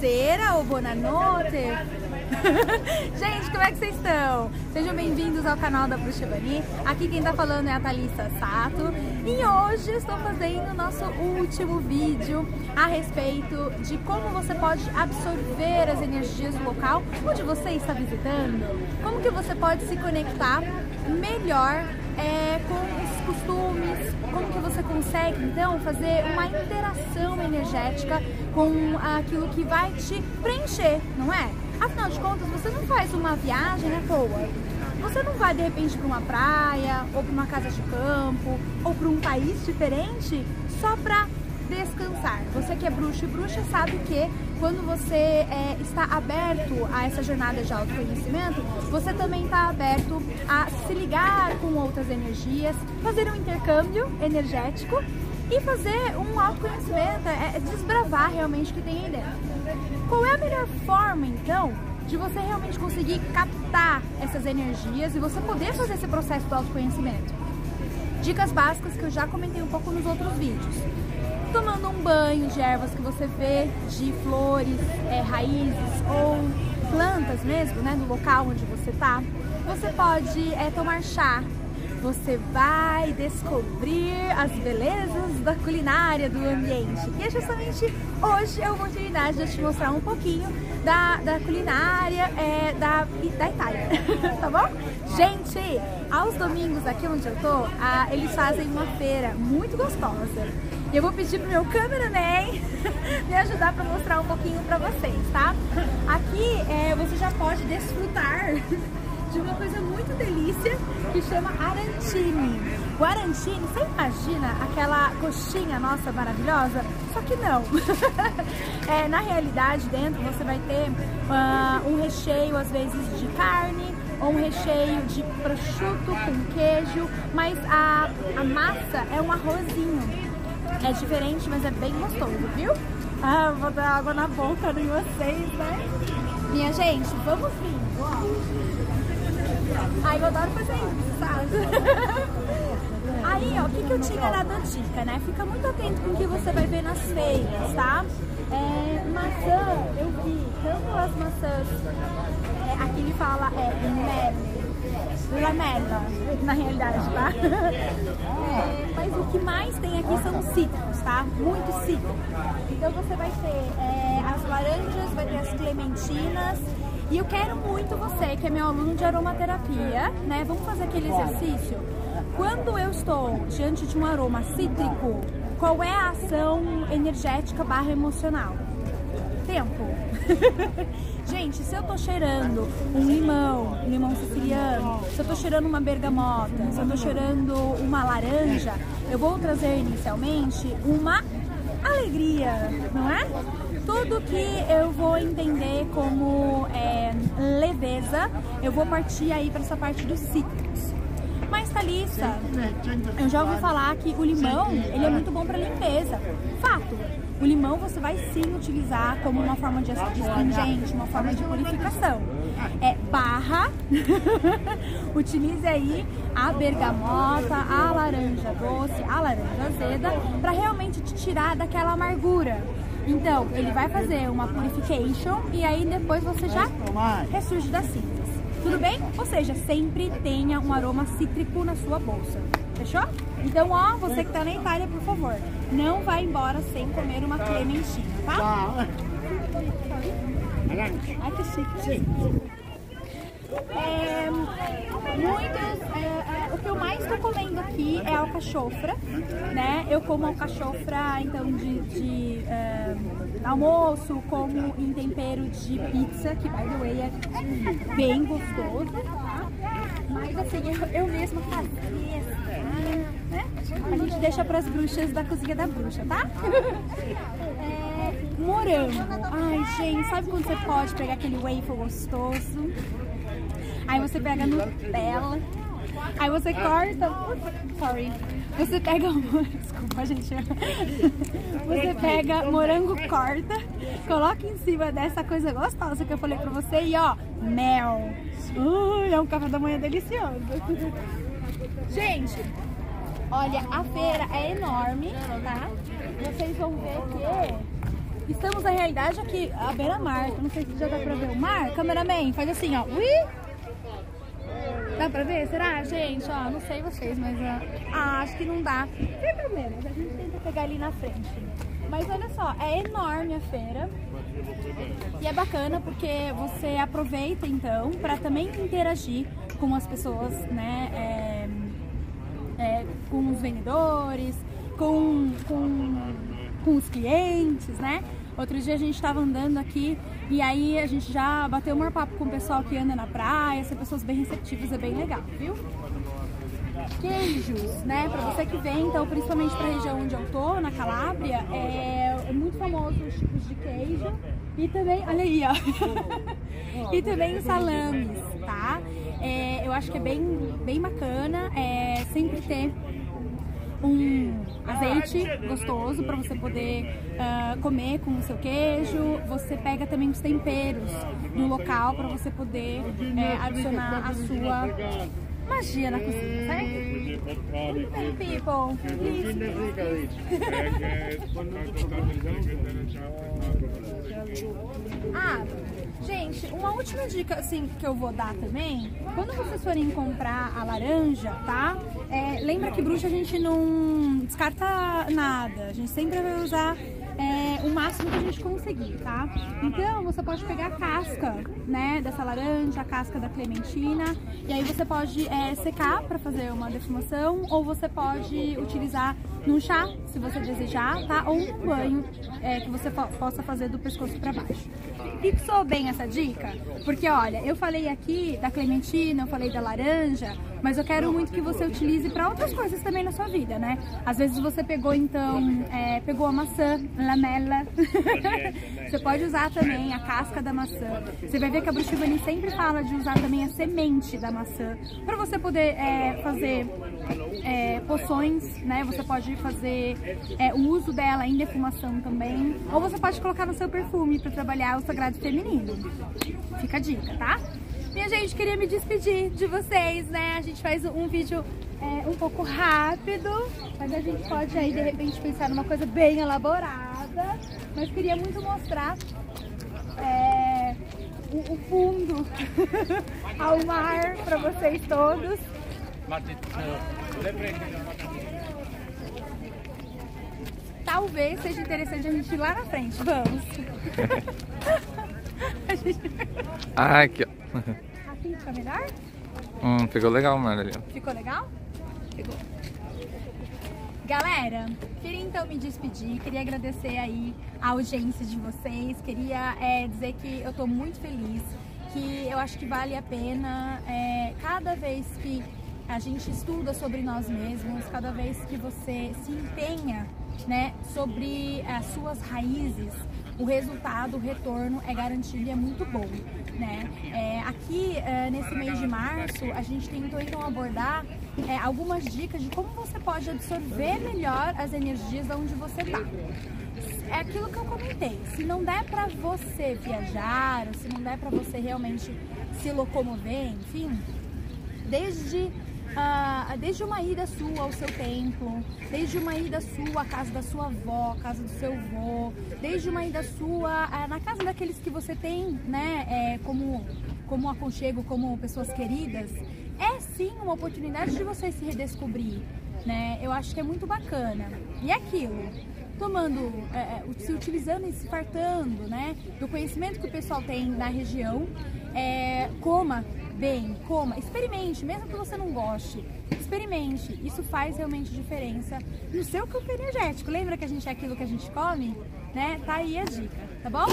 Buonasera ou Buonanotte. Gente, como é que vocês estão? Sejam bem-vindos ao canal da Bruxa Bani. Aqui quem tá falando é a Thalissa Sato. E hoje estou fazendo o nosso último vídeo a respeito de como você pode absorver as energias do local onde você está visitando. Como que você pode se conectar melhor é, com os costumes, como que você consegue então fazer uma interação energética com aquilo que vai te preencher, não é? Afinal de contas, você não faz uma viagem à toa. Você não vai de repente para uma praia, ou para uma casa de campo, ou para um país diferente só para descansar. Você que é bruxo e bruxa sabe que quando você é, está aberto a essa jornada de autoconhecimento, você também está aberto a se ligar com outras energias, fazer um intercâmbio energético e fazer um autoconhecimento, é, é desbravar realmente o que tem aí dentro. Qual é a melhor forma, então, de você realmente conseguir captar essas energias e você poder fazer esse processo do autoconhecimento? Dicas básicas que eu já comentei um pouco nos outros vídeos tomando um banho de ervas que você vê, de flores, é, raízes ou plantas mesmo, né, no local onde você tá. Você pode é, tomar chá. Você vai descobrir as belezas da culinária do ambiente. E é justamente hoje é a oportunidade de eu te mostrar um pouquinho da, da culinária é, da, da Itália, tá bom? Gente, aos domingos aqui onde eu tô, a, eles fazem uma feira muito gostosa. E eu vou pedir pro meu cameraman me ajudar para mostrar um pouquinho para vocês, tá? Aqui é, você já pode desfrutar de uma coisa muito delícia que chama arantini. O arantini, você imagina aquela coxinha nossa maravilhosa? Só que não. é, na realidade, dentro você vai ter uh, um recheio, às vezes, de carne, ou um recheio de prosciutto com queijo, mas a, a massa é um arrozinho. É diferente, mas é bem gostoso, viu? Ah, vou dar água na boca de vocês, né? Minha gente, vamos vindo, ó. Ai, eu adoro fazer isso, sabe? Aí, ó, o que, que eu tinha dado dica, né? Fica muito atento com o que você vai ver nas feiras, tá? É, maçã, eu vi tanto as maçãs, é, aqui ele fala é mel, lamela, na realidade, tá? É, mas o que mais tem aqui são cítricos, tá? Muito cítrico. Então você vai ter é, as laranjas, vai ter as clementinas. E eu quero muito você, que é meu aluno de aromaterapia, né? Vamos fazer aquele exercício? Quando eu estou diante de um aroma cítrico, qual é a ação energética barra emocional? Tempo. Gente, se eu tô cheirando um limão, limão siciliano, se eu tô cheirando uma bergamota, se eu tô cheirando uma laranja, eu vou trazer inicialmente uma alegria, não é? Tudo que eu vou entender como é, leveza, eu vou partir aí para essa parte dos cítricos. Mas Thalissa, eu já ouvi falar que o limão, ele é muito bom para limpeza. Fato, o limão você vai sim utilizar como uma forma de astringente, uma forma de purificação. É barra, utilize aí a bergamota, a laranja doce, a laranja azeda, para realmente te tirar daquela amargura. Então, ele vai fazer uma purification e aí depois você já ressurge das cinzas. Tudo bem? Ou seja, sempre tenha um aroma cítrico na sua bolsa. Fechou? Então, ó, você que tá na Itália, por favor, não vá embora sem comer uma clementina, tá? Ai, que chique. Sim. É, muitos, é, é, o que eu mais estou comendo aqui é alcachofra, né? Eu como alcachofra, então, de, de é, almoço, como em tempero de pizza, que, by the way, é bem gostoso, tá? Mas, assim, eu, eu mesma fazia, A gente deixa para as bruxas da cozinha da bruxa, tá? É, morango. Ai, gente, sabe quando você pode pegar aquele waffle gostoso? Aí você pega Nutella. Aí você corta. Sorry. Você pega. Desculpa, gente. Você pega morango, corta, coloca em cima dessa coisa gostosa que eu falei pra você e ó, mel. Uh, é um café da manhã delicioso. Gente, olha, a feira é enorme, tá? Vocês vão ver que Estamos na realidade aqui à beira-mar. Não sei se já dá pra ver o mar. Cameraman, faz assim, ó. Ui! Dá pra ver? Será, gente? Ó, não sei vocês, mas ah, acho que não dá. Não tem problema, a gente tenta pegar ali na frente. Mas olha só, é enorme a feira. E é bacana porque você aproveita então para também interagir com as pessoas, né? É, com os vendedores, com, com, com os clientes, né? Outro dia a gente estava andando aqui e aí a gente já bateu um papo com o pessoal que anda na praia, são pessoas bem receptivas, é bem legal, viu? Queijos, né? Pra você que vem, então, principalmente pra região onde eu tô, na Calábria, é, é muito famoso os tipos de queijo e também, olha aí, ó. e também os salames, tá? É, eu acho que é bem, bem bacana, é, sempre ter um azeite gostoso para você poder uh, comer com o seu queijo. Você pega também os temperos do local para você poder é, adicionar a sua magia na cozinha, certo? Hey people, ah, gente, uma última dica assim que eu vou dar também, quando vocês forem comprar a laranja, tá? É, lembra que bruxa a gente não descarta nada, a gente sempre vai usar é, o máximo que a gente conseguir, tá? Então, você pode pegar a casca, né, dessa laranja, a casca da clementina, e aí você pode é, secar para fazer uma defumação, ou você pode utilizar num chá, se você desejar, tá? Ou um banho é, que você po possa fazer do pescoço para baixo. Fixou bem essa dica? Porque, olha, eu falei aqui da clementina, eu falei da laranja, mas eu quero muito que você utilize para outras coisas também na sua vida, né? Às vezes você pegou, então, é, pegou a maçã, lamela. você pode usar também a casca da maçã. Você vai ver que a Bruxivani sempre fala de usar também a semente da maçã para você poder é, fazer é, poções, né? Você pode fazer é, o uso dela em defumação também. Ou você pode colocar no seu perfume para trabalhar o sagrado feminino. Fica a dica, tá? Minha gente, queria me despedir de vocês, né? A gente faz um vídeo é, um pouco rápido, mas a gente pode aí de repente pensar numa coisa bem elaborada. Mas queria muito mostrar é, o, o fundo ao mar para vocês todos. Talvez seja interessante a gente ir lá na frente. Vamos. ah, aqui, ó. Assim fica melhor? Hum, ficou legal. Ali. Ficou legal? Ficou. Galera, queria então me despedir, queria agradecer aí a audiência de vocês, queria é, dizer que eu tô muito feliz, que eu acho que vale a pena é, cada vez que a gente estuda sobre nós mesmos, cada vez que você se empenha né, sobre as suas raízes, o resultado, o retorno é garantido e é muito bom. Né? É, aqui, é, nesse mês de março, a gente tentou então abordar é, algumas dicas de como você pode absorver melhor as energias de onde você está. É aquilo que eu comentei, se não der para você viajar, ou se não der para você realmente se locomover, enfim, desde ah, desde uma ida sua ao seu templo, desde uma ida sua à casa da sua avó, à casa do seu avô, desde uma ida sua ah, na casa daqueles que você tem, né, é, como, como aconchego, como pessoas queridas, é sim uma oportunidade de você se redescobrir, né? Eu acho que é muito bacana. E é aquilo, tomando, é, é, se utilizando e se fartando, né, do conhecimento que o pessoal tem na região, é, coma bem, coma, experimente, mesmo que você não goste, experimente. Isso faz realmente diferença no seu campo energético. Lembra que a gente é aquilo que a gente come? Né? Tá aí a dica, tá bom?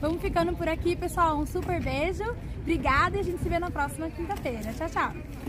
Vamos ficando por aqui, pessoal. Um super beijo. Obrigada e a gente se vê na próxima quinta-feira. Tchau, tchau.